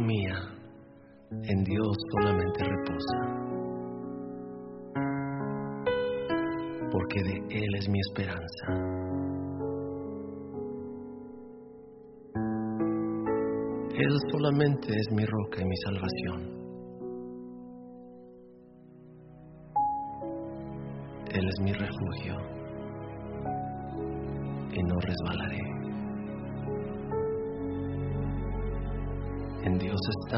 Mía, en Dios solamente reposa, porque de Él es mi esperanza. Él solamente es mi roca y mi salvación.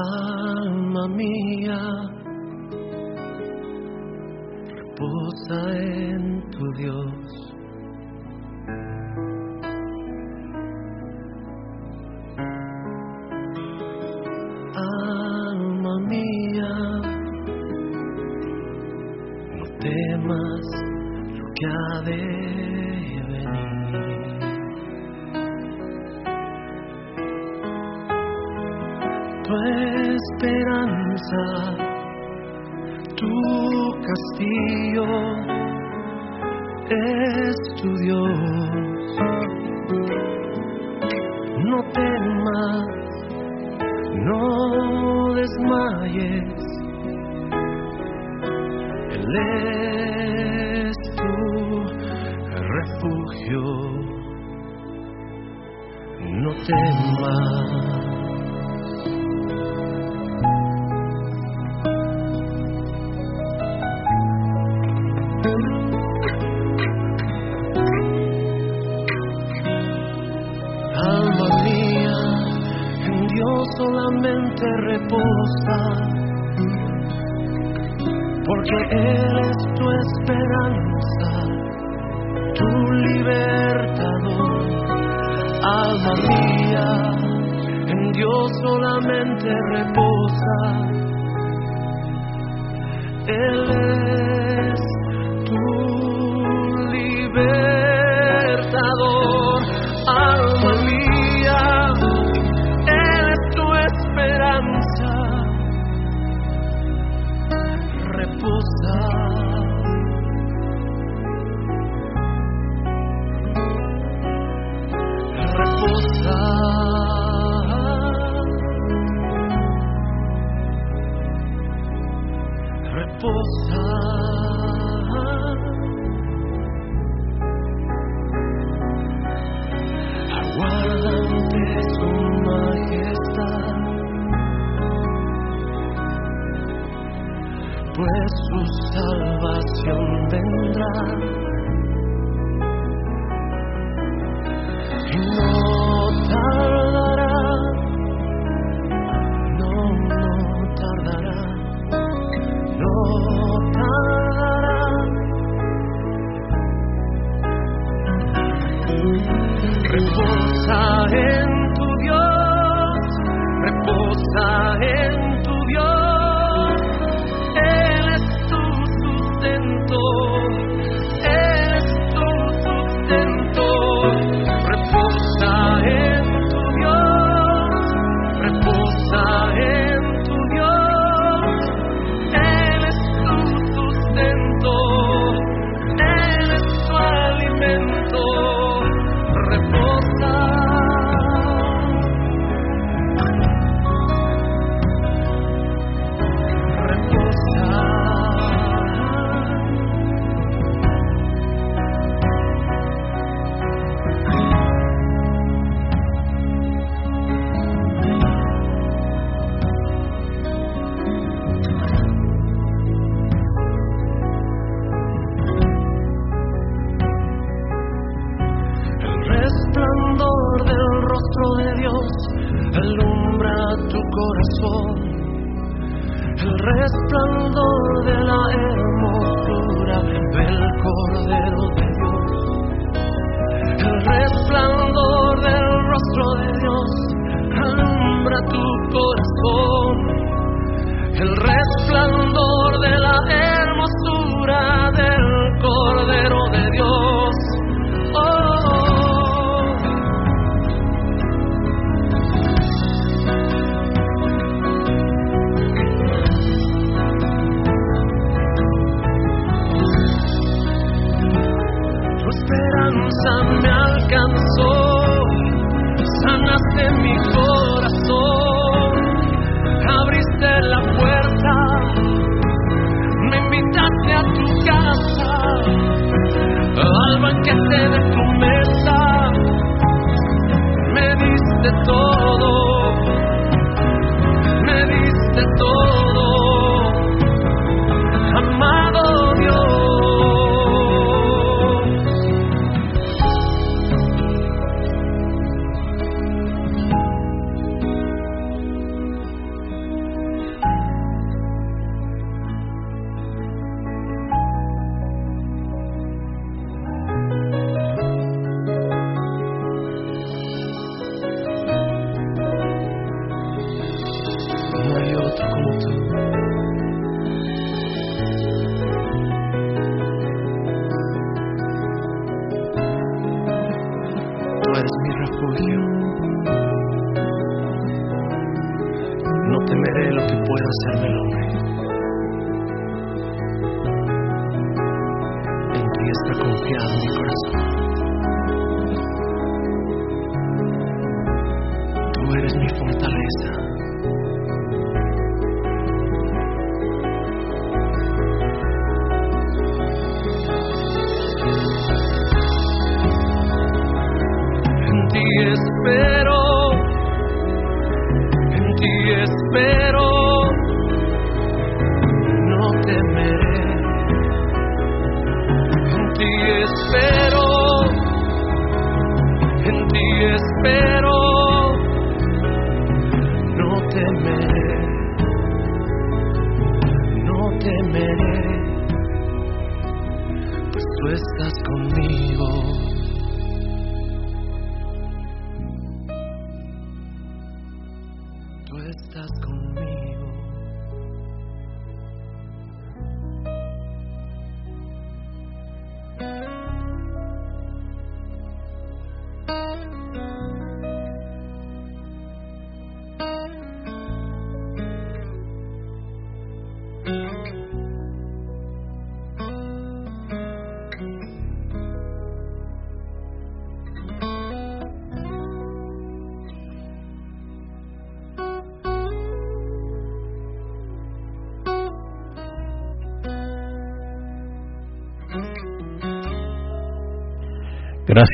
Alma mía, reposa en tu Dios. corazón el resplandor de la hermosura del Cordero de Dios. El resplandor del rostro de Dios alumbra tu corazón. El resplandor de todo. É está confiando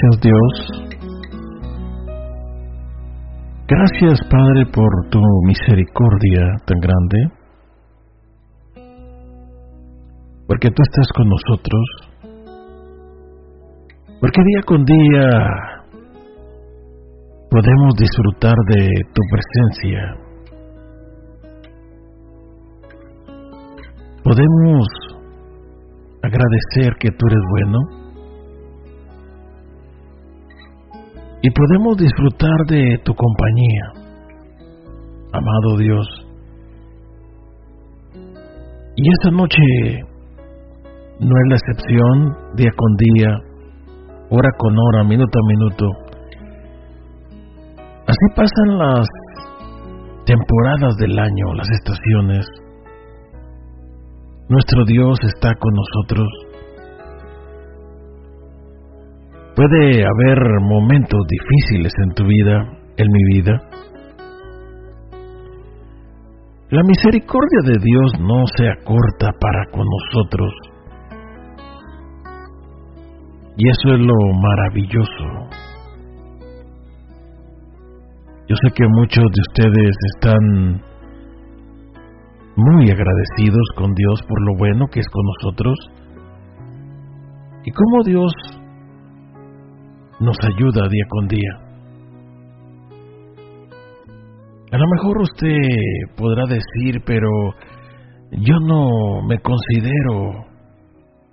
Gracias Dios. Gracias Padre por tu misericordia tan grande. Porque tú estás con nosotros. Porque día con día podemos disfrutar de tu presencia. Podemos agradecer que tú eres bueno y podemos disfrutar de tu compañía, amado Dios. Y esta noche no es la excepción, día con día, hora con hora, minuto a minuto. Así pasan las temporadas del año, las estaciones. Nuestro Dios está con nosotros Puede haber momentos difíciles en tu vida, en mi vida. La misericordia de Dios no se acorta para con nosotros. Y eso es lo maravilloso. Yo sé que muchos de ustedes están muy agradecidos con Dios por lo bueno que es con nosotros y cómo Dios nos ayuda día con día. A lo mejor usted podrá decir, pero yo no me considero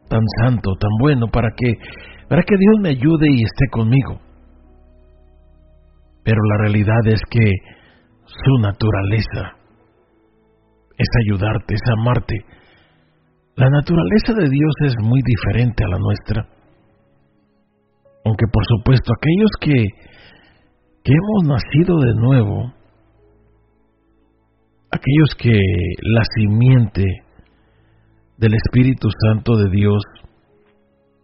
tan santo, tan bueno para que para que Dios me ayude y esté conmigo. Pero la realidad es que su naturaleza es ayudarte, es amarte. La naturaleza de Dios es muy diferente a la nuestra. Aunque por supuesto aquellos que, que hemos nacido de nuevo, aquellos que la simiente del Espíritu Santo de Dios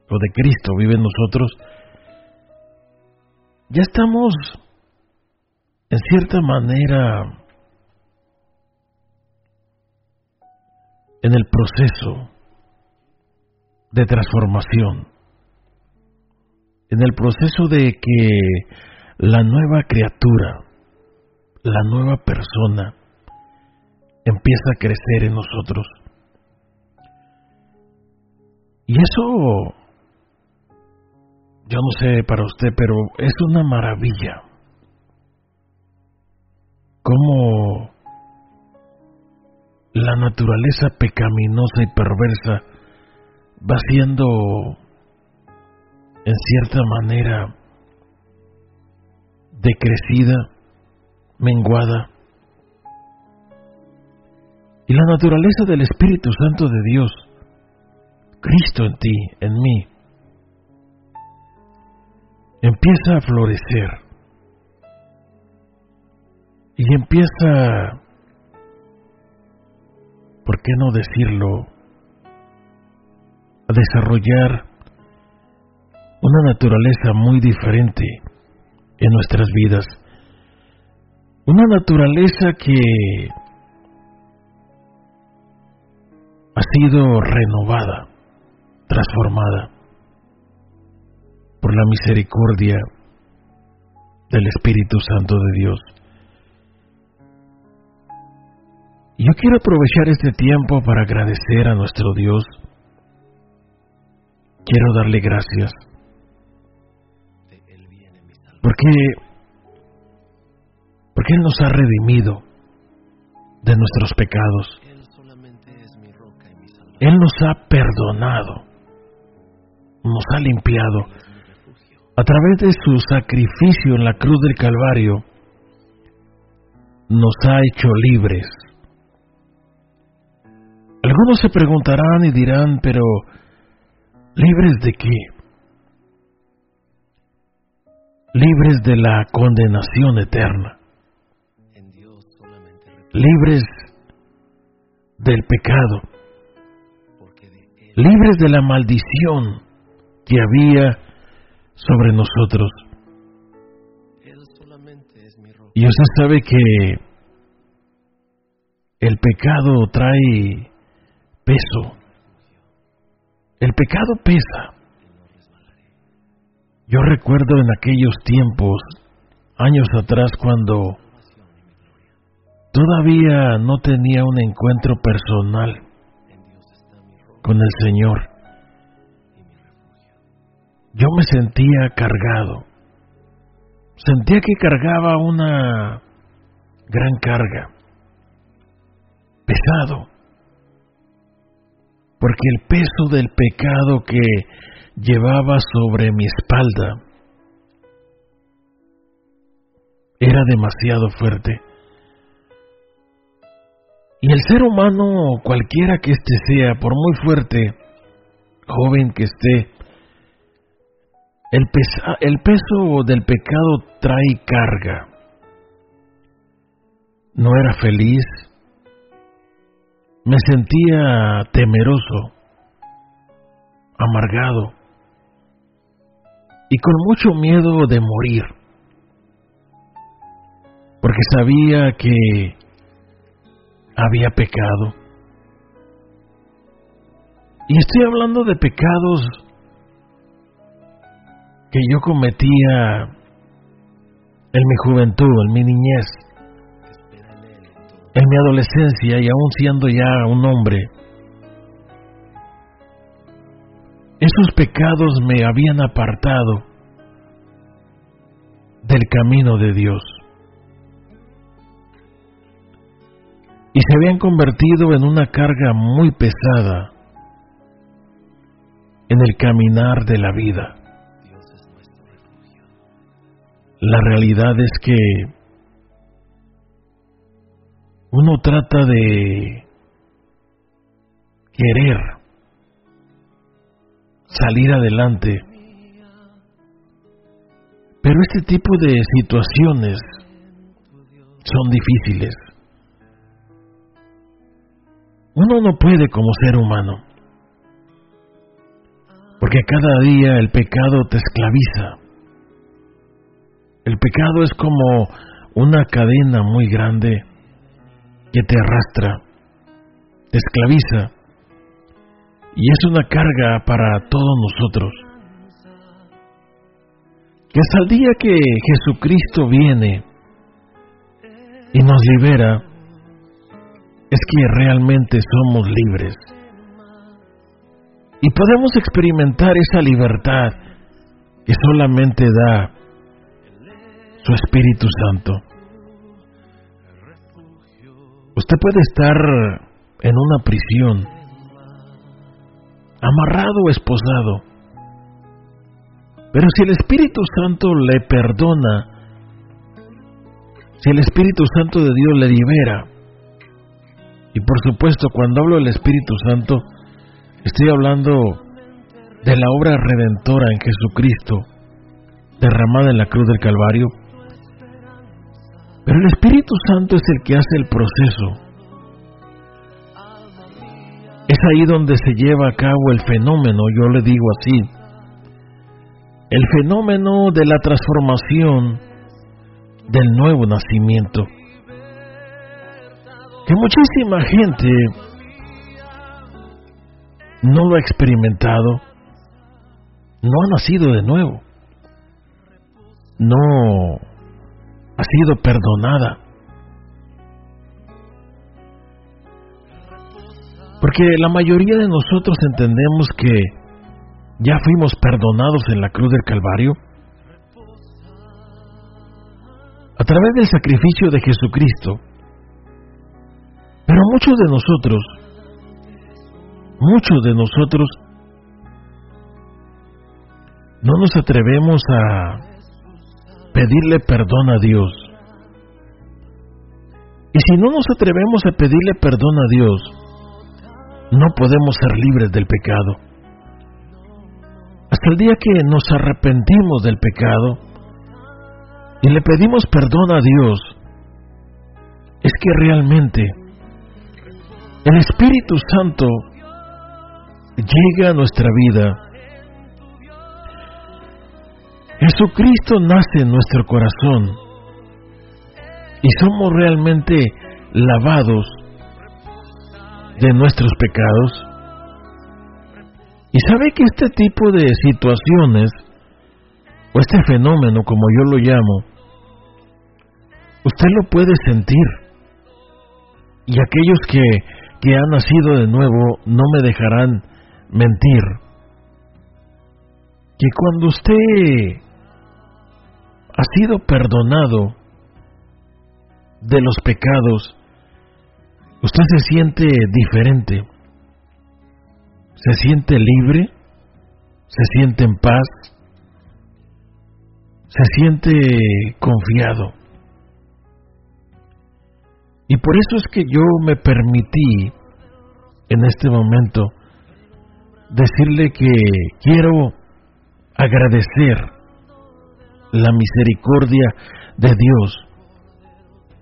o de Cristo vive en nosotros, ya estamos en cierta manera en el proceso de transformación en el proceso de que la nueva criatura, la nueva persona, empieza a crecer en nosotros. Y eso, yo no sé para usted, pero es una maravilla. Cómo la naturaleza pecaminosa y perversa va siendo en cierta manera decrecida, menguada. Y la naturaleza del Espíritu Santo de Dios, Cristo en ti, en mí, empieza a florecer. Y empieza, ¿por qué no decirlo?, a desarrollar una naturaleza muy diferente en nuestras vidas. Una naturaleza que ha sido renovada, transformada por la misericordia del Espíritu Santo de Dios. Yo quiero aprovechar este tiempo para agradecer a nuestro Dios. Quiero darle gracias porque, porque Él nos ha redimido de nuestros pecados. Él nos ha perdonado, nos ha limpiado. A través de su sacrificio en la cruz del Calvario, nos ha hecho libres. Algunos se preguntarán y dirán, pero ¿libres de qué? Libres de la condenación eterna, libres del pecado, libres de la maldición que había sobre nosotros. Y usted sabe que el pecado trae peso. El pecado pesa. Yo recuerdo en aquellos tiempos, años atrás, cuando todavía no tenía un encuentro personal con el Señor. Yo me sentía cargado. Sentía que cargaba una gran carga. Pesado. Porque el peso del pecado que llevaba sobre mi espalda era demasiado fuerte. Y el ser humano, cualquiera que éste sea, por muy fuerte, joven que esté, el, el peso del pecado trae carga. No era feliz, me sentía temeroso, amargado y con mucho miedo de morir, porque sabía que había pecado. Y estoy hablando de pecados que yo cometía en mi juventud, en mi niñez, en mi adolescencia y aún siendo ya un hombre. Esos pecados me habían apartado del camino de Dios. y se habían convertido en una carga muy pesada en el caminar de la vida. La realidad es que uno trata de querer salir adelante, pero este tipo de situaciones son difíciles. Uno no puede como ser humano, porque cada día el pecado te esclaviza. El pecado es como una cadena muy grande que te arrastra, te esclaviza y es una carga para todos nosotros. Que hasta el día que Jesucristo viene y nos libera, es que realmente somos libres. Y podemos experimentar esa libertad que solamente da su Espíritu Santo. Usted puede estar en una prisión, amarrado o esposado, pero si el Espíritu Santo le perdona, si el Espíritu Santo de Dios le libera, y por supuesto, cuando hablo del Espíritu Santo, estoy hablando de la obra redentora en Jesucristo, derramada en la cruz del Calvario. Pero el Espíritu Santo es el que hace el proceso. Es ahí donde se lleva a cabo el fenómeno, yo le digo así, el fenómeno de la transformación del nuevo nacimiento que muchísima gente no lo ha experimentado, no ha nacido de nuevo, no ha sido perdonada. Porque la mayoría de nosotros entendemos que ya fuimos perdonados en la cruz del Calvario a través del sacrificio de Jesucristo pero muchos de nosotros, muchos de nosotros, no nos atrevemos a pedirle perdón a Dios. Y si no nos atrevemos a pedirle perdón a Dios, no podemos ser libres del pecado. Hasta el día que nos arrepentimos del pecado y le pedimos perdón a Dios, es que realmente el Espíritu Santo llega a nuestra vida. Jesucristo nace en nuestro corazón y somos realmente lavados de nuestros pecados. Y sabe que este tipo de situaciones o este fenómeno, como yo lo llamo, usted lo puede sentir. Y aquellos que, que han nacido de nuevo no me dejarán mentir. Que cuando usted ha sido perdonado de los pecados, usted se siente diferente, se siente libre, se siente en paz, se siente confiado. Y por eso es que yo me permití en este momento decirle que quiero agradecer la misericordia de Dios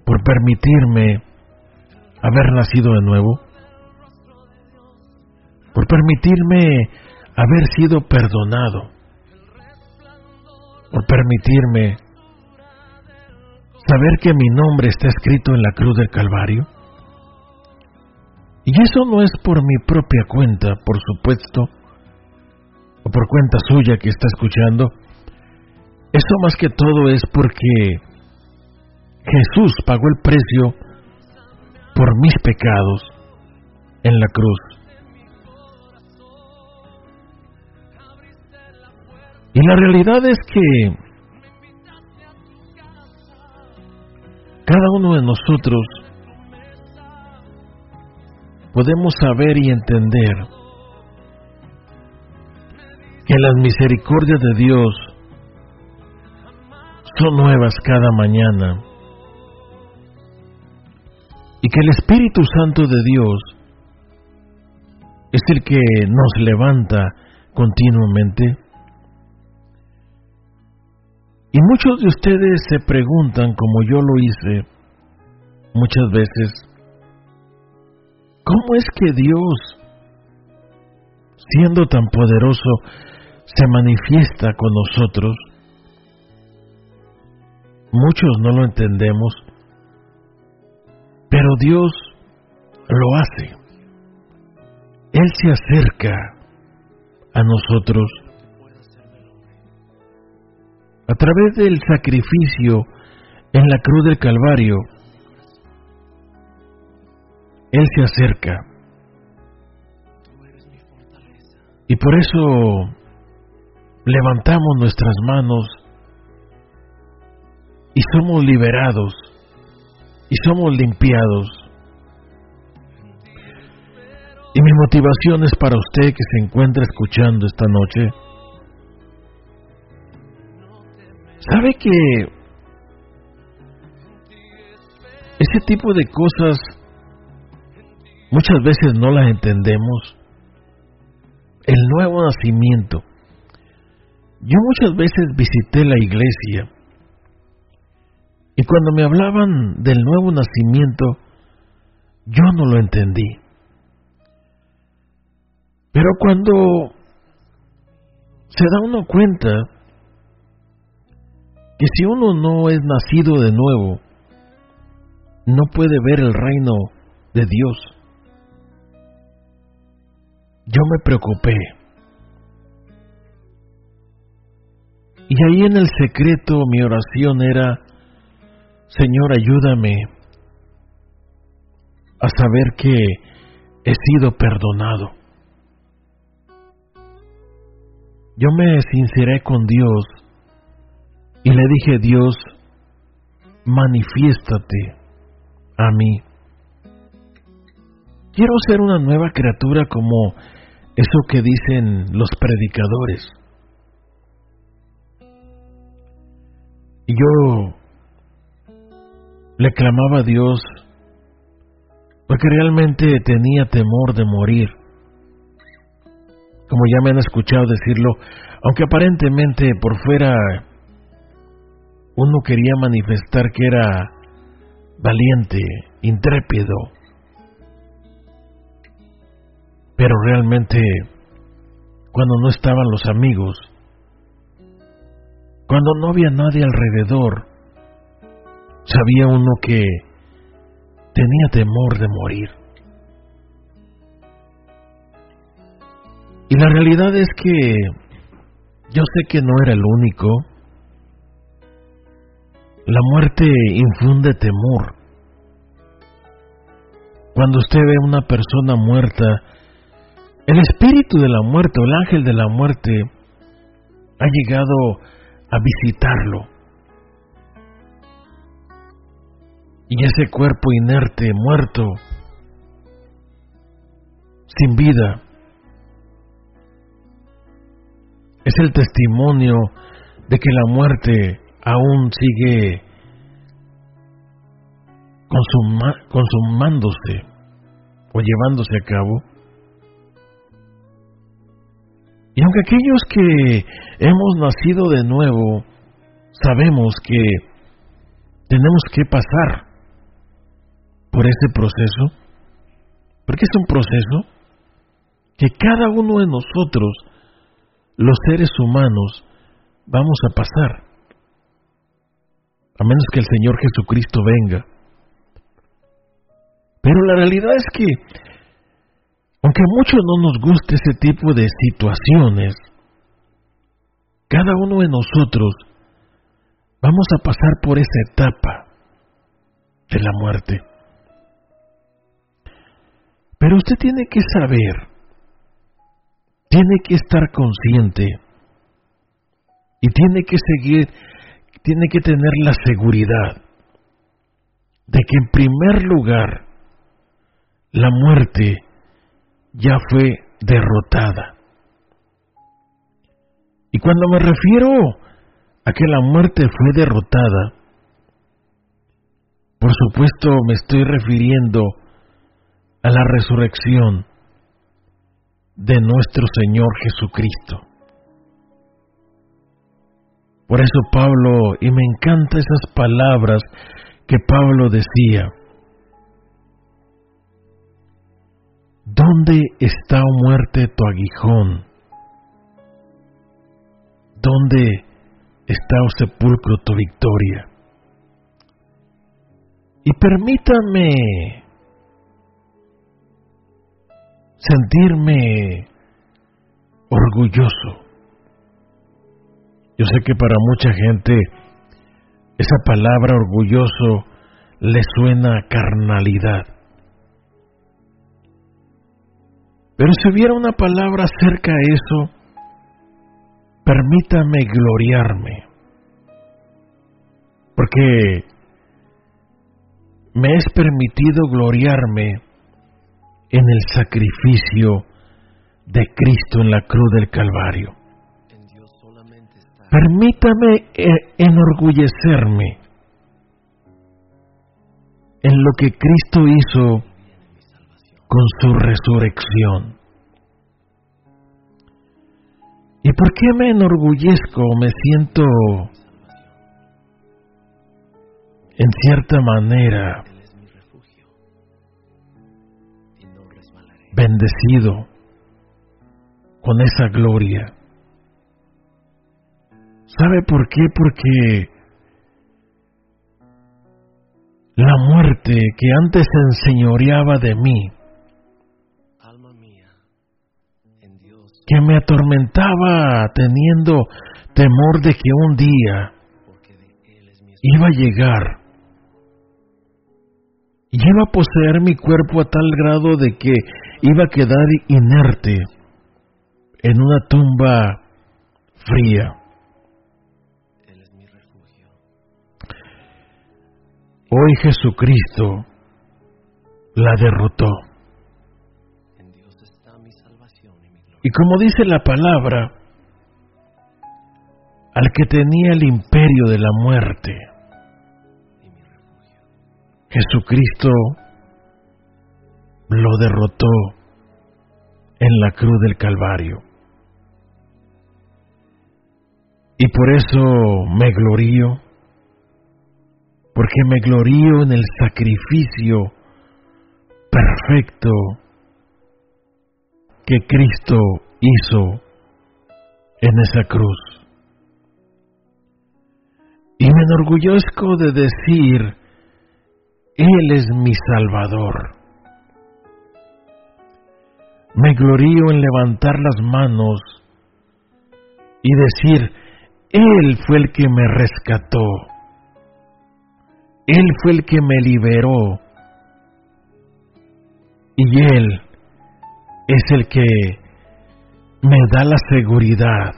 por permitirme haber nacido de nuevo, por permitirme haber sido perdonado, por permitirme saber que mi nombre está escrito en la cruz del Calvario. Y eso no es por mi propia cuenta, por supuesto, o por cuenta suya que está escuchando. Eso más que todo es porque Jesús pagó el precio por mis pecados en la cruz. Y la realidad es que cada uno de nosotros podemos saber y entender que las misericordias de Dios son nuevas cada mañana y que el Espíritu Santo de Dios es el que nos levanta continuamente. Y muchos de ustedes se preguntan, como yo lo hice muchas veces, ¿cómo es que Dios, siendo tan poderoso, se manifiesta con nosotros? Muchos no lo entendemos, pero Dios lo hace. Él se acerca a nosotros a través del sacrificio en la cruz del Calvario. Él se acerca. Y por eso levantamos nuestras manos y somos liberados y somos limpiados. Y mi motivación es para usted que se encuentra escuchando esta noche. ¿Sabe que ese tipo de cosas muchas veces no las entendemos? El nuevo nacimiento. Yo muchas veces visité la iglesia y cuando me hablaban del nuevo nacimiento, yo no lo entendí. Pero cuando se da uno cuenta que si uno no es nacido de nuevo, no puede ver el reino de Dios. Yo me preocupé. Y ahí en el secreto mi oración era, Señor, ayúdame a saber que he sido perdonado. Yo me sinceré con Dios y le dije, Dios, manifiéstate a mí. Quiero ser una nueva criatura como eso que dicen los predicadores. Y yo le clamaba a Dios porque realmente tenía temor de morir. Como ya me han escuchado decirlo, aunque aparentemente por fuera uno quería manifestar que era valiente, intrépido, pero realmente cuando no estaban los amigos, cuando no había nadie alrededor, sabía uno que tenía temor de morir. Y la realidad es que yo sé que no era el único, La muerte infunde temor. Cuando usted ve a una persona muerta, el espíritu de la muerte el ángel de la muerte ha llegado a visitarlo. Y ese cuerpo inerte, muerto, sin vida, es el testimonio de que la muerte aún sigue consumándose o llevándose a cabo. Y aunque aquellos que hemos nacido de nuevo sabemos que tenemos que pasar por ese proceso, porque es un proceso que cada uno de nosotros, los seres humanos, vamos a pasar, a menos que el Señor Jesucristo venga. Pero la realidad es que, aunque a muchos no nos guste ese tipo de situaciones, cada uno de nosotros vamos a pasar por esa etapa de la muerte. Pero usted tiene que saber, tiene que estar consciente y tiene que seguir, tiene que tener la seguridad de que en primer lugar la muerte ya fue derrotada. Y cuando me refiero a que la muerte fue derrotada, por supuesto me estoy refiriendo a la resurrección de nuestro Señor Jesucristo. Por eso Pablo, y me encantan esas palabras que Pablo decía, ¿dónde está o muerte tu aguijón? ¿Dónde está o sepulcro tu victoria? Y permítame sentirme orgulloso. Yo sé que para mucha gente esa palabra orgulloso le suena a carnalidad. Pero si hubiera una palabra acerca de eso, permítame gloriarme. Porque me es permitido gloriarme en el sacrificio de Cristo en la cruz del Calvario. Permítame eh, enorgullecerme en lo que Cristo hizo con su resurrección. ¿Y por qué me enorgullezco? Me siento en cierta manera bendecido con esa gloria. ¿Sabe por qué? Porque la muerte que antes se enseñoreaba de mí, que me atormentaba teniendo temor de que un día iba a llegar y iba a poseer mi cuerpo a tal grado de que iba a quedar inerte en una tumba fría. Hoy Jesucristo la derrotó. Y como dice la palabra, al que tenía el imperio de la muerte, Jesucristo lo derrotó en la cruz del Calvario. Y por eso me glorío, porque me glorío en el sacrificio perfecto que Cristo hizo en esa cruz. Y me enorgullezco de decir, Él es mi Salvador. Me glorío en levantar las manos y decir, Él fue el que me rescató. Él fue el que me liberó. Y Él es el que me da la seguridad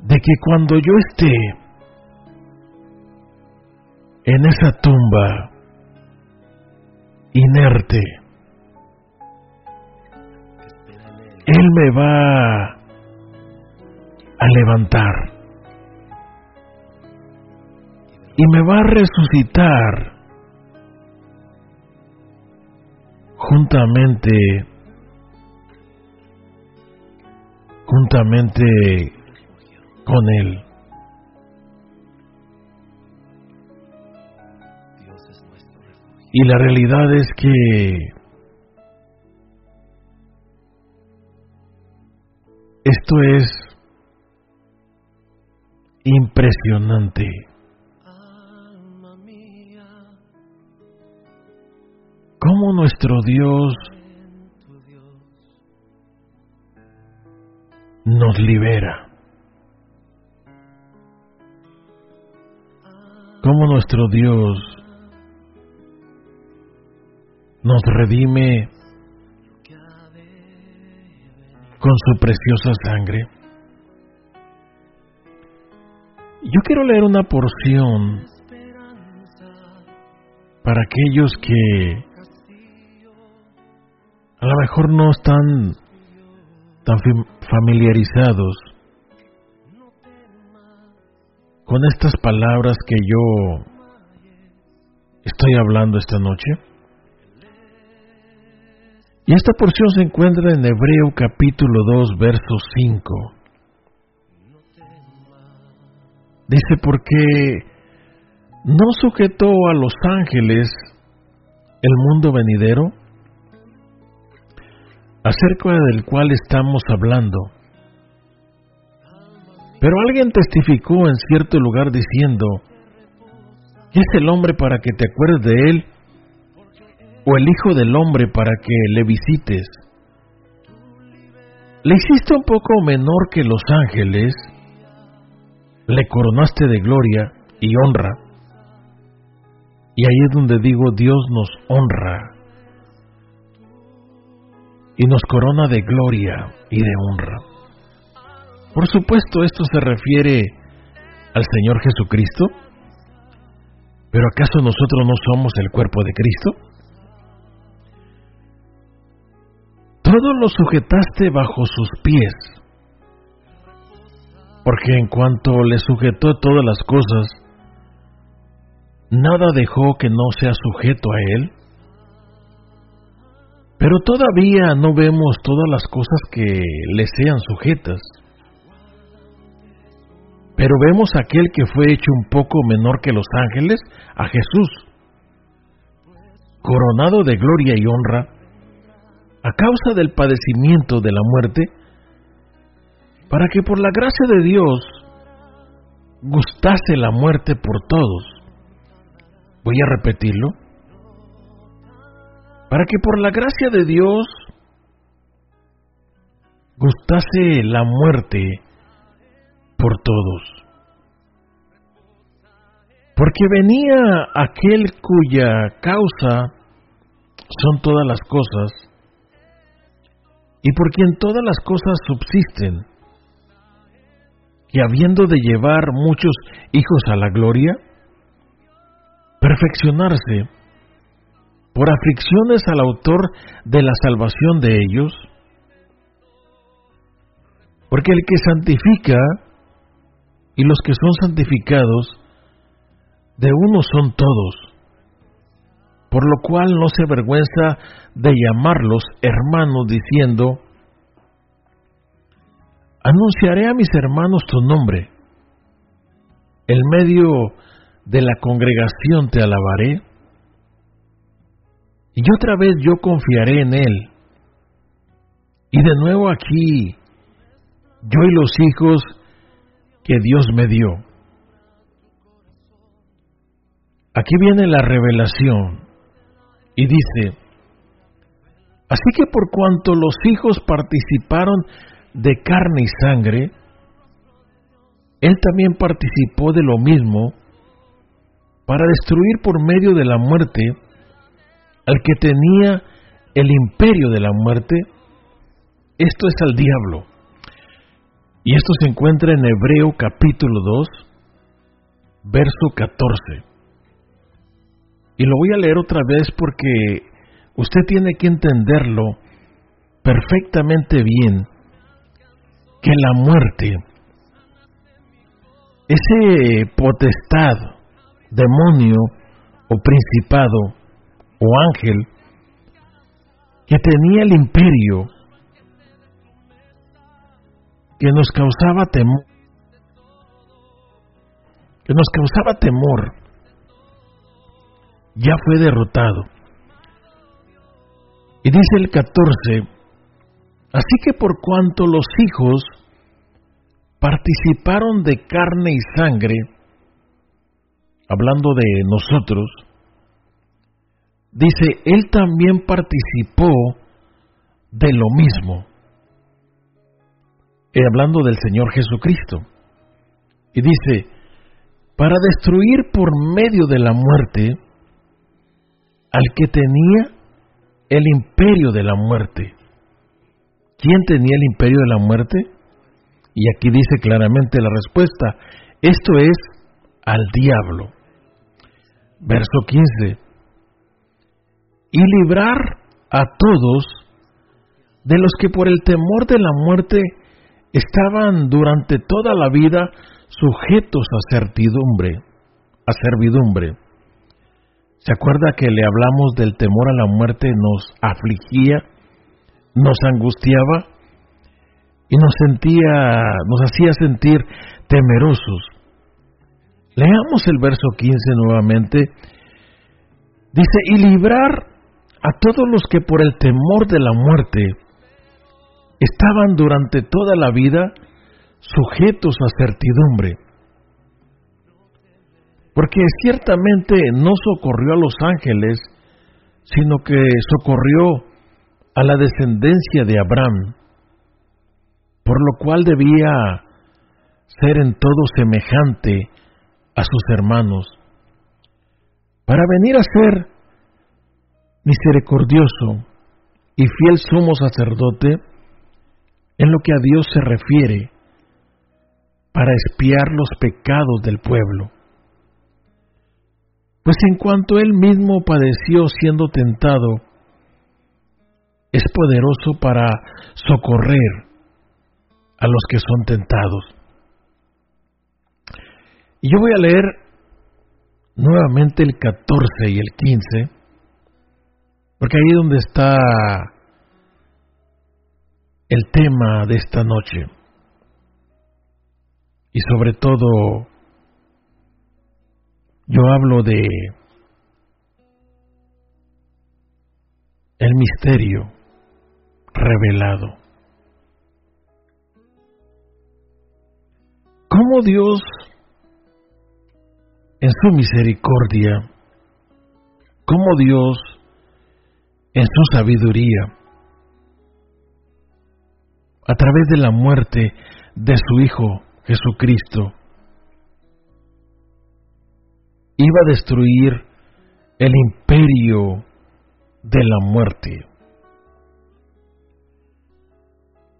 de que cuando yo esté en esa tumba inerte, Él me va a levantar y me va a resucitar juntamente juntamente con él. Y la realidad es que esto es impresionante. Cómo nuestro Dios nos libera. Cómo nuestro Dios nos redime con su preciosa sangre. Yo quiero leer una porción para aquellos que a lo mejor no están tan familiarizados con estas palabras que yo estoy hablando esta noche. Y esta porción se encuentra en Hebreo capítulo 2, verso 5. Dice, porque no sujetó a los ángeles el mundo venidero, acerca del cual estamos hablando. Pero alguien testificó en cierto lugar diciendo, ¿es el hombre para que te acuerdes de él? ¿O el Hijo del hombre para que le visites? Le hiciste un poco menor que los ángeles, le coronaste de gloria y honra. Y ahí es donde digo, Dios nos honra y nos corona de gloria y de honra. Por supuesto, esto se refiere al Señor Jesucristo, pero ¿acaso nosotros no somos el cuerpo de Cristo? Todo lo sujetaste bajo sus pies, porque en cuanto le sujetó todas las cosas, nada dejó que no sea sujeto a él. Pero todavía no vemos todas las cosas que le sean sujetas. Pero vemos aquel que fue hecho un poco menor que los ángeles, a Jesús, coronado de gloria y honra, a causa del padecimiento de la muerte, para que por la gracia de Dios gustase la muerte por todos. Voy a repetirlo para que por la gracia de Dios gustase la muerte por todos. Porque venía aquel cuya causa son todas las cosas, y por quien todas las cosas subsisten, y habiendo de llevar muchos hijos a la gloria, perfeccionarse, por aflicciones al autor de la salvación de ellos? Porque el que santifica y los que son santificados, de uno son todos, por lo cual no se avergüenza de llamarlos hermanos diciendo, anunciaré a mis hermanos tu nombre, en medio de la congregación te alabaré, y otra vez yo confiaré en Él. Y de nuevo aquí, yo y los hijos que Dios me dio. Aquí viene la revelación y dice, así que por cuanto los hijos participaron de carne y sangre, Él también participó de lo mismo para destruir por medio de la muerte al que tenía el imperio de la muerte, esto es al diablo. Y esto se encuentra en Hebreo capítulo 2, verso 14. Y lo voy a leer otra vez porque usted tiene que entenderlo perfectamente bien, que la muerte, ese potestad, demonio o principado o ángel que tenía el imperio, que nos causaba temor, que nos causaba temor, ya fue derrotado. Y dice el 14, así que por cuanto los hijos participaron de carne y sangre, hablando de nosotros, dice, Él también participó de lo mismo, y hablando del Señor Jesucristo. Y dice, para destruir por medio de la muerte al que tenía el imperio de la muerte. ¿Quién tenía el imperio de la muerte? Y aquí dice claramente la respuesta, esto es al diablo. Verso 15. Y librar a todos de los que por el temor de la muerte estaban durante toda la vida sujetos a certidumbre, a servidumbre. ¿Se acuerda que le hablamos del temor a la muerte nos afligía, nos angustiaba y nos sentía, nos hacía sentir temerosos? Leamos el verso 15 nuevamente. Dice, y librar a todos los que por el temor de la muerte estaban durante toda la vida sujetos a certidumbre. Porque ciertamente no socorrió a los ángeles, sino que socorrió a la descendencia de Abraham, por lo cual debía ser en todo semejante a sus hermanos, para venir a ser misericordioso y fiel sumo sacerdote en lo que a Dios se refiere, para espiar los pecados del pueblo. Pues en cuanto él mismo padeció siendo tentado, es poderoso para socorrer a los que son tentados. Y yo voy a leer nuevamente el 14 y el 15, porque ahí es donde está el tema de esta noche. Y sobre todo, yo hablo de el misterio revelado. ¿Cómo Dios en su misericordia, como Dios en su sabiduría, a través de la muerte de su Hijo Jesucristo, iba a destruir el imperio de la muerte.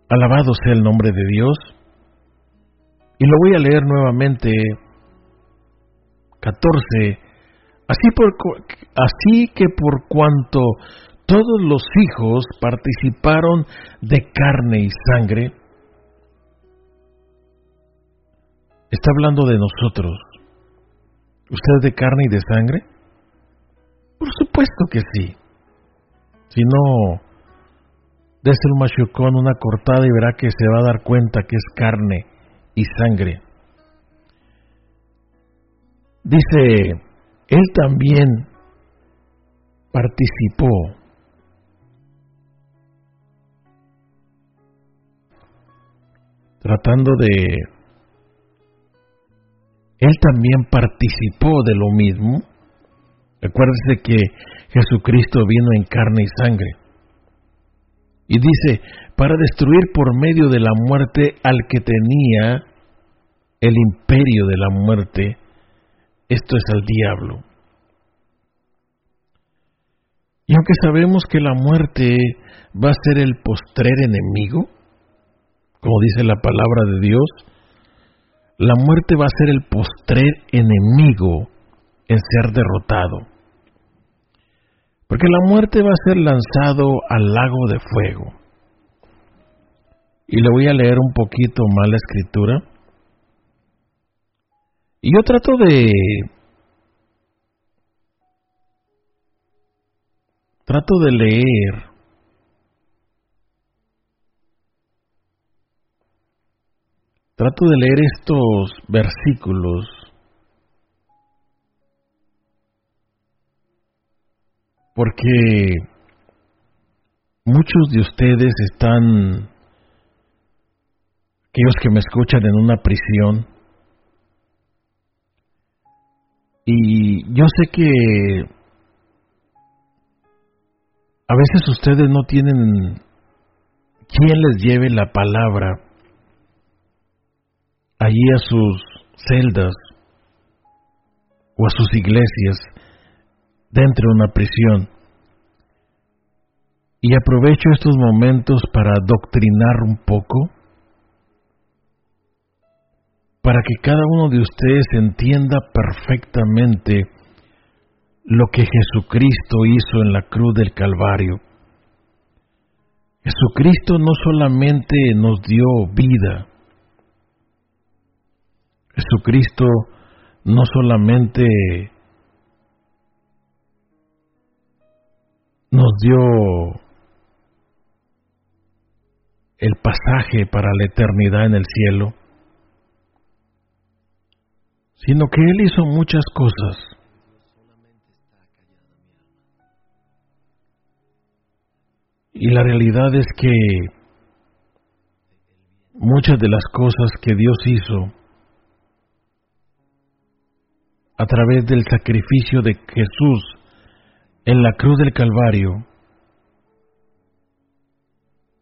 Alabado sea el nombre de Dios. Y lo voy a leer nuevamente 14. Así, por, así que por cuanto todos los hijos participaron de carne y sangre, está hablando de nosotros. ¿Usted es de carne y de sangre? Por supuesto que sí. Si no, dése un machucón, una cortada y verá que se va a dar cuenta que es carne y sangre. Dice, él también participó tratando de... Él también participó de lo mismo. Recuérdese que Jesucristo vino en carne y sangre. Y dice, para destruir por medio de la muerte al que tenía el imperio de la muerte, esto es al diablo. Y aunque sabemos que la muerte va a ser el postrer enemigo, como dice la palabra de Dios, la muerte va a ser el postrer enemigo en ser derrotado. Porque la muerte va a ser lanzado al lago de fuego. Y le voy a leer un poquito más la escritura. Y yo trato de trato de leer trato de leer estos versículos porque muchos de ustedes están aquellos que me escuchan en una prisión. Y yo sé que a veces ustedes no tienen quien les lleve la palabra allí a sus celdas o a sus iglesias dentro de una prisión. Y aprovecho estos momentos para doctrinar un poco, para que cada uno de ustedes entienda perfectamente lo que Jesucristo hizo en la cruz del Calvario. Jesucristo no solamente nos dio vida, Jesucristo no solamente nos dio el pasaje para la eternidad en el cielo, sino que Él hizo muchas cosas. Y la realidad es que muchas de las cosas que Dios hizo a través del sacrificio de Jesús en la cruz del Calvario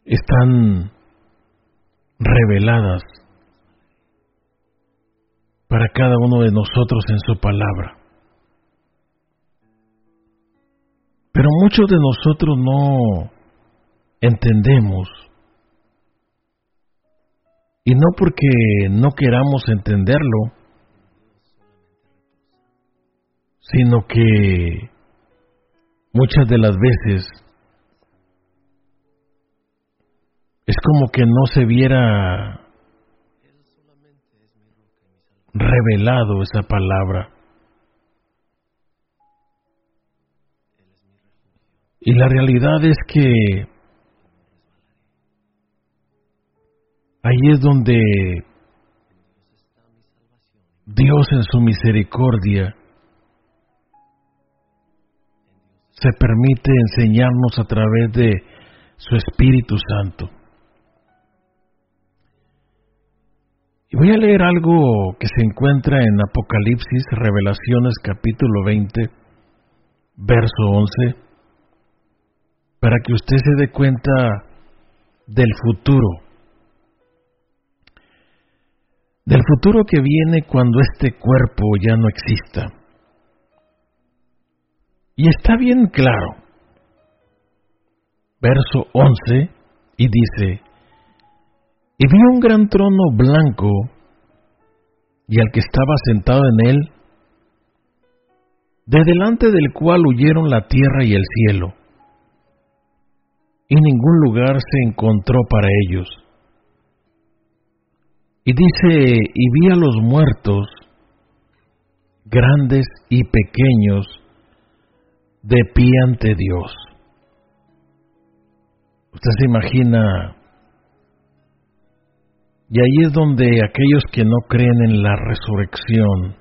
están reveladas para cada uno de nosotros en su palabra. Pero muchos de nosotros no entendemos. Y no porque no queramos entenderlo, sino que muchas de las veces es como que no se viera revelado esa palabra. Y la realidad es que Ahí es donde Dios en su misericordia se permite enseñarnos a través de su Espíritu Santo. Y voy a leer algo que se encuentra en Apocalipsis, Revelaciones capítulo 20, verso 11, para que usted se dé cuenta del futuro del futuro que viene cuando este cuerpo ya no exista. Y está bien claro. Verso 11 y dice, y vi un gran trono blanco y al que estaba sentado en él, de delante del cual huyeron la tierra y el cielo, y ningún lugar se encontró para ellos y dice, y vi a los muertos, grandes y pequeños, de pie ante Dios. Usted se imagina, y ahí es donde aquellos que no creen en la resurrección,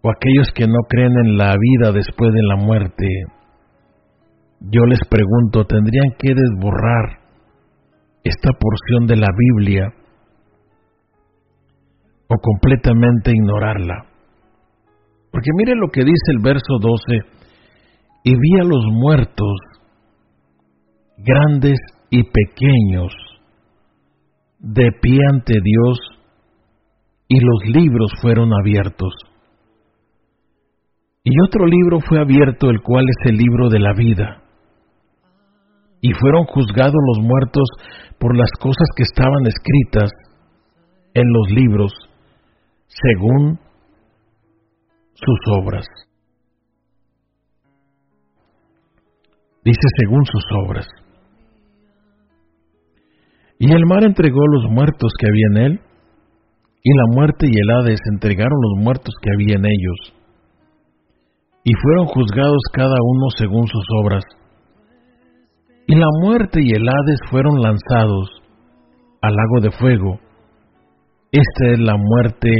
o aquellos que no creen en la vida después de la muerte, yo les pregunto, ¿tendrían que desborrar esta porción de la Biblia o completamente ignorarla. Porque mire lo que dice el verso 12, y vi a los muertos, grandes y pequeños, de pie ante Dios, y los libros fueron abiertos. Y otro libro fue abierto, el cual es el libro de la vida. Y fueron juzgados los muertos por las cosas que estaban escritas en los libros, según sus obras. Dice según sus obras. Y el mar entregó los muertos que había en él, y la muerte y el Hades entregaron los muertos que había en ellos, y fueron juzgados cada uno según sus obras. Y la muerte y el Hades fueron lanzados al lago de fuego. Esta es la muerte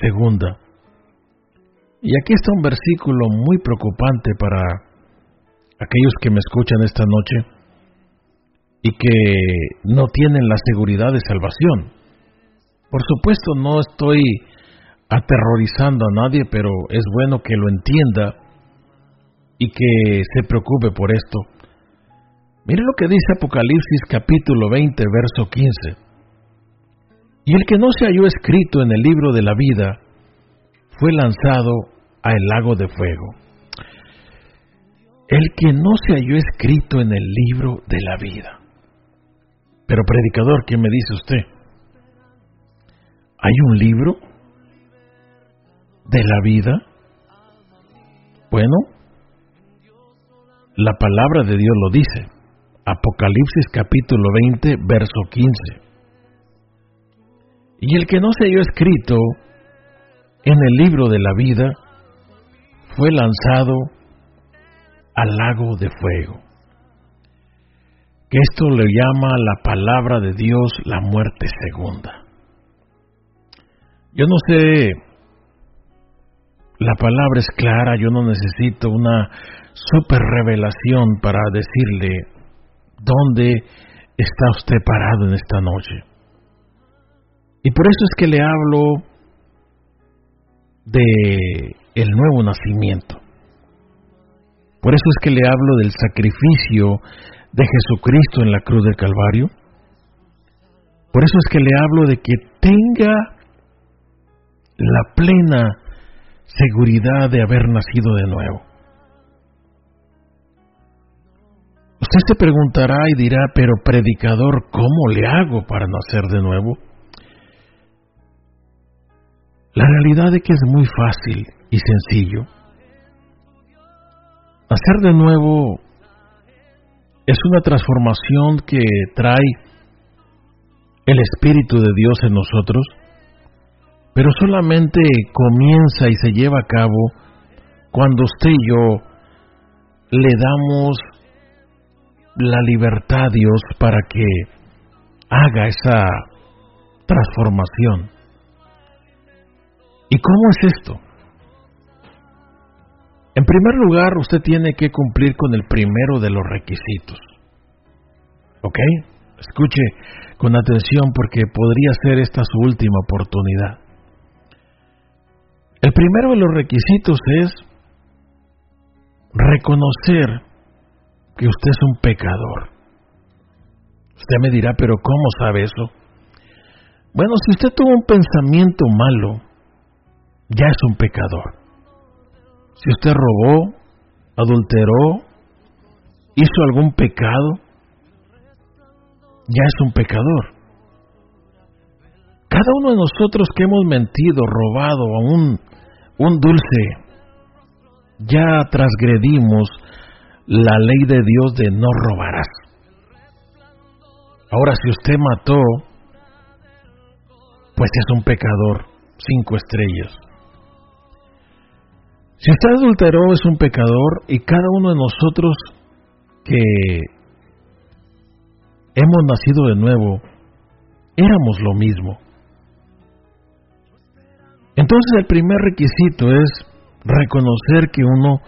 segunda. Y aquí está un versículo muy preocupante para aquellos que me escuchan esta noche y que no tienen la seguridad de salvación. Por supuesto, no estoy aterrorizando a nadie, pero es bueno que lo entienda y que se preocupe por esto. Mire lo que dice Apocalipsis capítulo 20, verso 15. Y el que no se halló escrito en el libro de la vida fue lanzado a el lago de fuego. El que no se halló escrito en el libro de la vida. Pero predicador, ¿qué me dice usted? ¿Hay un libro de la vida? Bueno, la palabra de Dios lo dice. Apocalipsis capítulo 20, verso 15. Y el que no se halló escrito en el libro de la vida fue lanzado al lago de fuego que esto le llama la palabra de Dios la muerte segunda. Yo no sé, la palabra es clara, yo no necesito una super revelación para decirle dónde está usted parado en esta noche. Y por eso es que le hablo de el nuevo nacimiento. Por eso es que le hablo del sacrificio de Jesucristo en la cruz del Calvario. Por eso es que le hablo de que tenga la plena seguridad de haber nacido de nuevo. Usted se preguntará y dirá, pero predicador, ¿cómo le hago para nacer de nuevo? La realidad es que es muy fácil y sencillo. Nacer de nuevo es una transformación que trae el Espíritu de Dios en nosotros, pero solamente comienza y se lleva a cabo cuando usted y yo le damos la libertad a Dios para que haga esa transformación. ¿Y cómo es esto? En primer lugar, usted tiene que cumplir con el primero de los requisitos. ¿Ok? Escuche con atención porque podría ser esta su última oportunidad. El primero de los requisitos es reconocer que usted es un pecador. Usted me dirá, pero ¿cómo sabe eso? Bueno, si usted tuvo un pensamiento malo, ya es un pecador. Si usted robó, adulteró, hizo algún pecado, ya es un pecador. Cada uno de nosotros que hemos mentido, robado un, un dulce, ya transgredimos la ley de Dios de no robarás. Ahora, si usted mató, pues es un pecador, cinco estrellas. Si usted adulteró es un pecador y cada uno de nosotros que hemos nacido de nuevo, éramos lo mismo. Entonces el primer requisito es reconocer que uno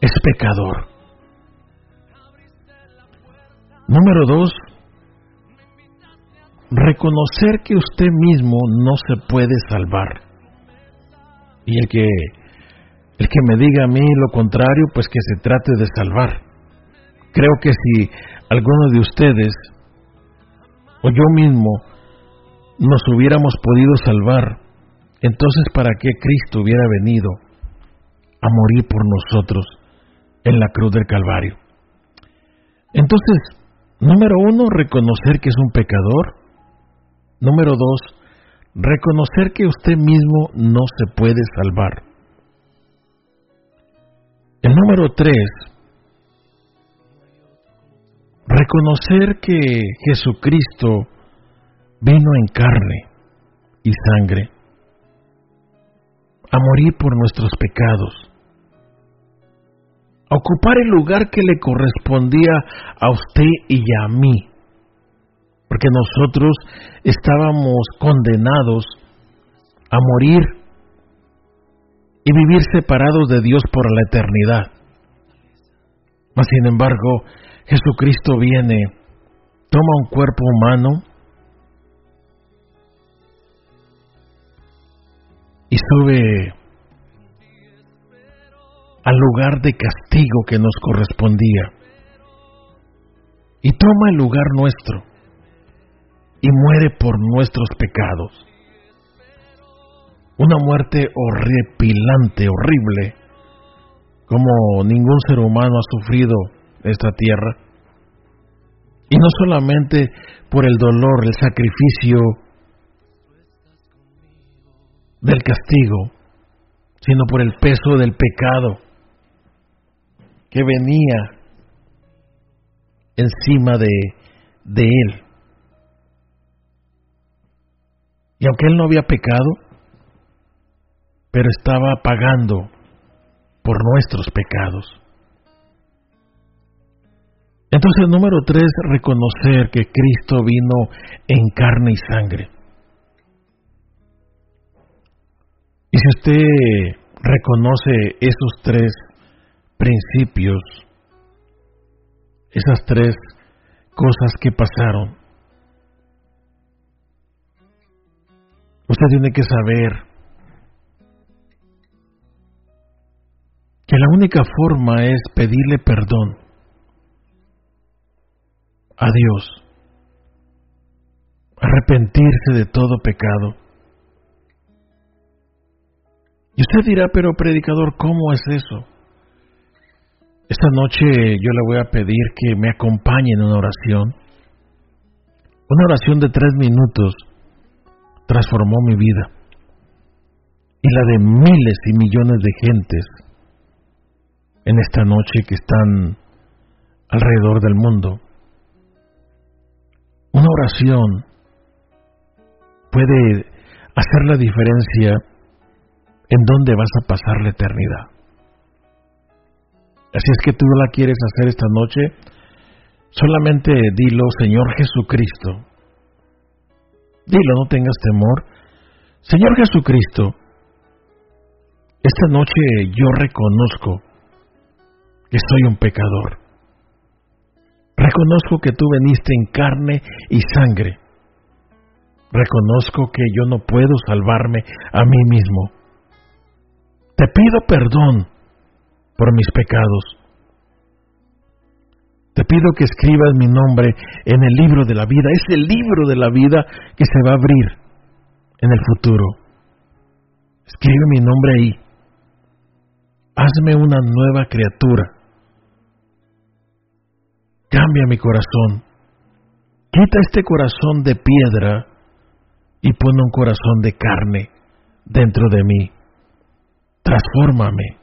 es pecador. Número dos, reconocer que usted mismo no se puede salvar. Y el que el que me diga a mí lo contrario, pues que se trate de salvar. Creo que si alguno de ustedes o yo mismo nos hubiéramos podido salvar, entonces ¿para qué Cristo hubiera venido a morir por nosotros en la cruz del Calvario? Entonces, número uno, reconocer que es un pecador. Número dos, reconocer que usted mismo no se puede salvar. El número tres, reconocer que Jesucristo vino en carne y sangre a morir por nuestros pecados, a ocupar el lugar que le correspondía a usted y a mí, porque nosotros estábamos condenados a morir y vivir separados de Dios por la eternidad. Mas sin embargo, Jesucristo viene, toma un cuerpo humano, y sube al lugar de castigo que nos correspondía y toma el lugar nuestro y muere por nuestros pecados. Una muerte horripilante, horrible, como ningún ser humano ha sufrido esta tierra. Y no solamente por el dolor, el sacrificio del castigo, sino por el peso del pecado que venía encima de, de él. Y aunque él no había pecado, pero estaba pagando por nuestros pecados. Entonces, número tres, reconocer que Cristo vino en carne y sangre. Y si usted reconoce esos tres principios, esas tres cosas que pasaron, usted tiene que saber que la única forma es pedirle perdón a Dios, arrepentirse de todo pecado y usted dirá, pero predicador, ¿cómo es eso? Esta noche yo le voy a pedir que me acompañe en una oración. Una oración de tres minutos transformó mi vida y la de miles y millones de gentes en esta noche que están alrededor del mundo. Una oración puede hacer la diferencia en dónde vas a pasar la eternidad. Así es que tú la quieres hacer esta noche, solamente dilo, Señor Jesucristo. Dilo, no tengas temor. Señor Jesucristo, esta noche yo reconozco que soy un pecador. Reconozco que tú veniste en carne y sangre. Reconozco que yo no puedo salvarme a mí mismo. Te pido perdón por mis pecados. Te pido que escribas mi nombre en el libro de la vida. Es el libro de la vida que se va a abrir en el futuro. Escribe mi nombre ahí. Hazme una nueva criatura. Cambia mi corazón. Quita este corazón de piedra y pon un corazón de carne dentro de mí transfórmame.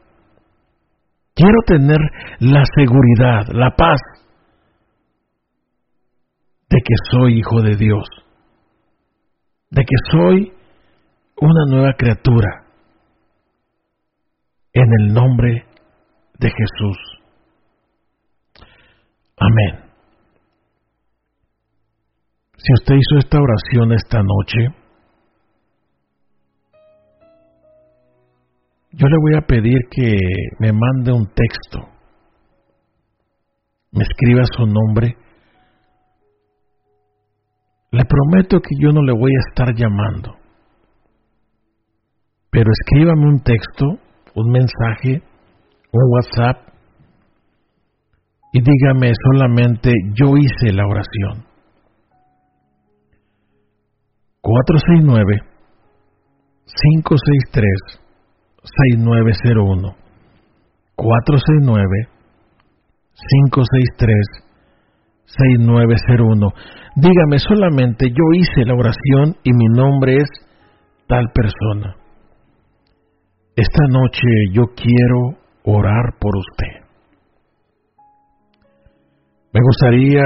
Quiero tener la seguridad, la paz de que soy hijo de Dios, de que soy una nueva criatura en el nombre de Jesús. Amén. Si usted hizo esta oración esta noche, yo le voy a pedir que me mande un texto, me escriba su nombre. Le prometo que yo no le voy a estar llamando, pero escríbame un texto, un mensaje, un WhatsApp y dígame solamente yo hice la oración. 469 563 6901 469 563 6901 Dígame solamente, yo hice la oración y mi nombre es tal persona. Esta noche yo quiero orar por usted. Me gustaría,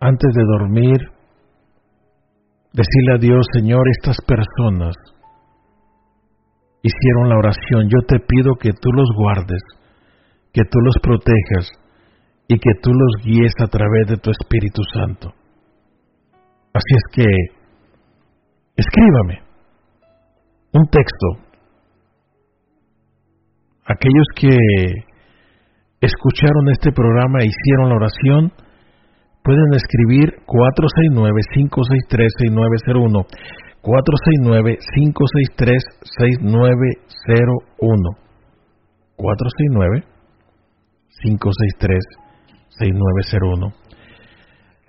antes de dormir, decirle a Dios, Señor, estas personas hicieron la oración. Yo te pido que tú los guardes, que tú los protejas y que tú los guíes a través de tu Espíritu Santo. Así es que, escríbame un texto. Aquellos que escucharon este programa e hicieron la oración, pueden escribir 469-563-6901. 469-563-6901. 469-563-6901.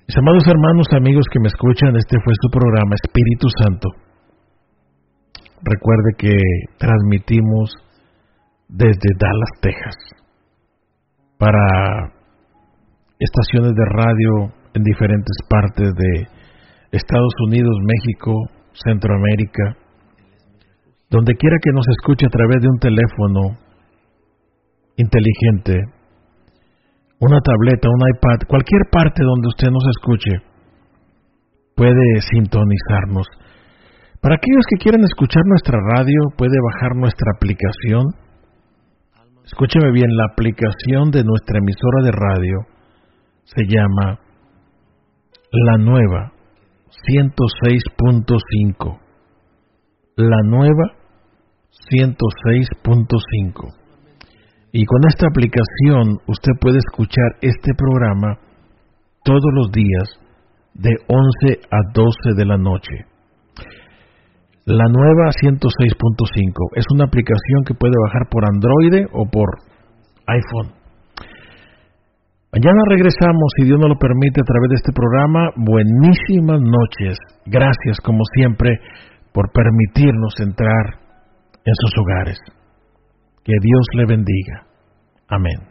Mis amados hermanos, amigos que me escuchan, este fue su programa Espíritu Santo. Recuerde que transmitimos desde Dallas, Texas, para estaciones de radio en diferentes partes de Estados Unidos, México, Centroamérica, donde quiera que nos escuche a través de un teléfono inteligente, una tableta, un iPad, cualquier parte donde usted nos escuche, puede sintonizarnos. Para aquellos que quieran escuchar nuestra radio, puede bajar nuestra aplicación. Escúcheme bien, la aplicación de nuestra emisora de radio se llama La Nueva 106.5. La Nueva 106.5. Y con esta aplicación usted puede escuchar este programa todos los días de 11 a 12 de la noche. La nueva 106.5 es una aplicación que puede bajar por Android o por iPhone. Mañana regresamos, si Dios nos lo permite, a través de este programa. Buenísimas noches. Gracias, como siempre, por permitirnos entrar en sus hogares. Que Dios le bendiga. Amén.